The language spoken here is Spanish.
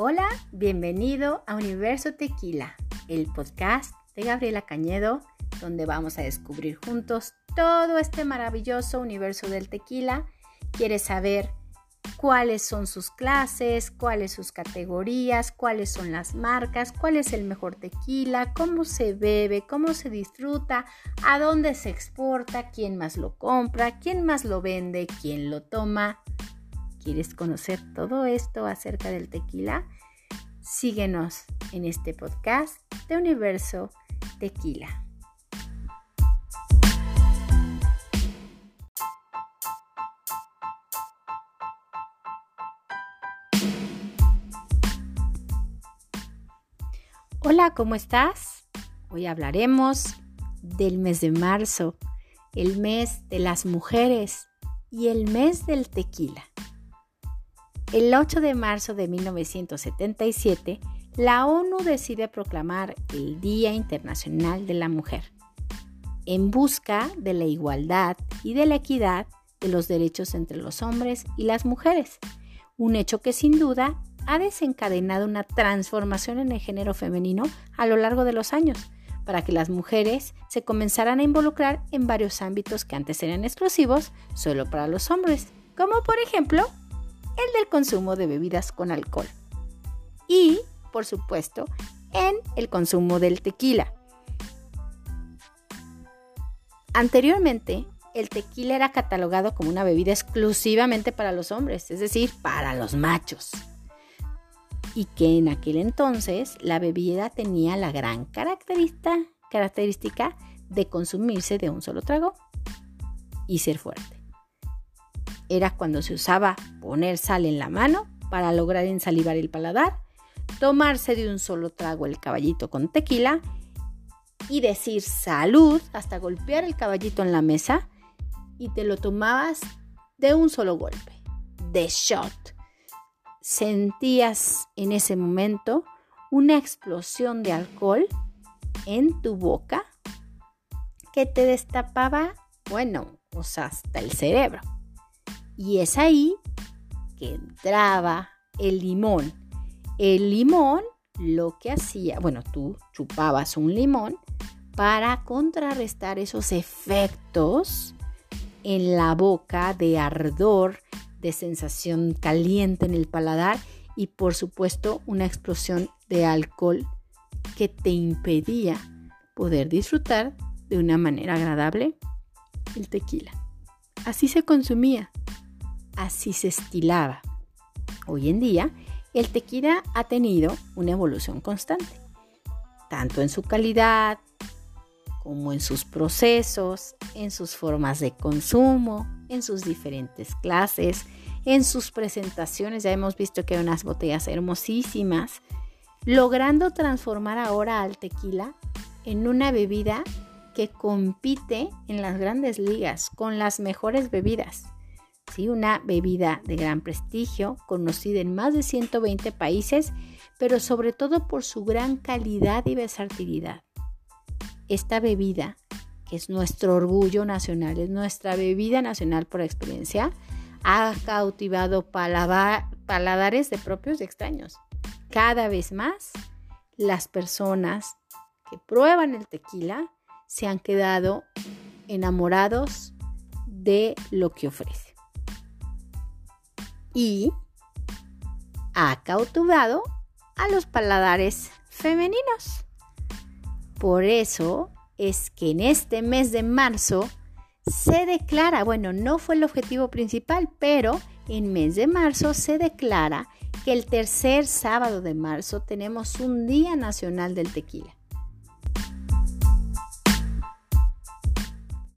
Hola, bienvenido a Universo Tequila, el podcast de Gabriela Cañedo, donde vamos a descubrir juntos todo este maravilloso universo del tequila. ¿Quieres saber cuáles son sus clases, cuáles sus categorías, cuáles son las marcas, cuál es el mejor tequila, cómo se bebe, cómo se disfruta, a dónde se exporta, quién más lo compra, quién más lo vende, quién lo toma. ¿Quieres conocer todo esto acerca del tequila? Síguenos en este podcast de Universo Tequila. Hola, ¿cómo estás? Hoy hablaremos del mes de marzo, el mes de las mujeres y el mes del tequila. El 8 de marzo de 1977, la ONU decide proclamar el Día Internacional de la Mujer, en busca de la igualdad y de la equidad de los derechos entre los hombres y las mujeres, un hecho que sin duda ha desencadenado una transformación en el género femenino a lo largo de los años, para que las mujeres se comenzaran a involucrar en varios ámbitos que antes eran exclusivos solo para los hombres, como por ejemplo el del consumo de bebidas con alcohol. Y, por supuesto, en el consumo del tequila. Anteriormente, el tequila era catalogado como una bebida exclusivamente para los hombres, es decir, para los machos y que en aquel entonces la bebida tenía la gran característica, característica de consumirse de un solo trago y ser fuerte. Era cuando se usaba poner sal en la mano para lograr ensalivar el paladar, tomarse de un solo trago el caballito con tequila y decir salud hasta golpear el caballito en la mesa y te lo tomabas de un solo golpe, de shot sentías en ese momento una explosión de alcohol en tu boca que te destapaba, bueno, o sea, hasta el cerebro. Y es ahí que entraba el limón. El limón lo que hacía, bueno, tú chupabas un limón para contrarrestar esos efectos en la boca de ardor, de sensación caliente en el paladar y por supuesto una explosión de alcohol que te impedía poder disfrutar de una manera agradable el tequila. Así se consumía, así se estilaba. Hoy en día, el tequila ha tenido una evolución constante, tanto en su calidad como en sus procesos, en sus formas de consumo, en sus diferentes clases, en sus presentaciones. Ya hemos visto que hay unas botellas hermosísimas, logrando transformar ahora al tequila en una bebida que compite en las grandes ligas con las mejores bebidas. ¿Sí? Una bebida de gran prestigio, conocida en más de 120 países, pero sobre todo por su gran calidad y versatilidad. Esta bebida que es nuestro orgullo nacional, es nuestra bebida nacional por experiencia, ha cautivado paladares de propios y extraños. Cada vez más, las personas que prueban el tequila se han quedado enamorados de lo que ofrece. Y ha cautivado a los paladares femeninos. Por eso es que en este mes de marzo se declara, bueno, no fue el objetivo principal, pero en mes de marzo se declara que el tercer sábado de marzo tenemos un Día Nacional del Tequila.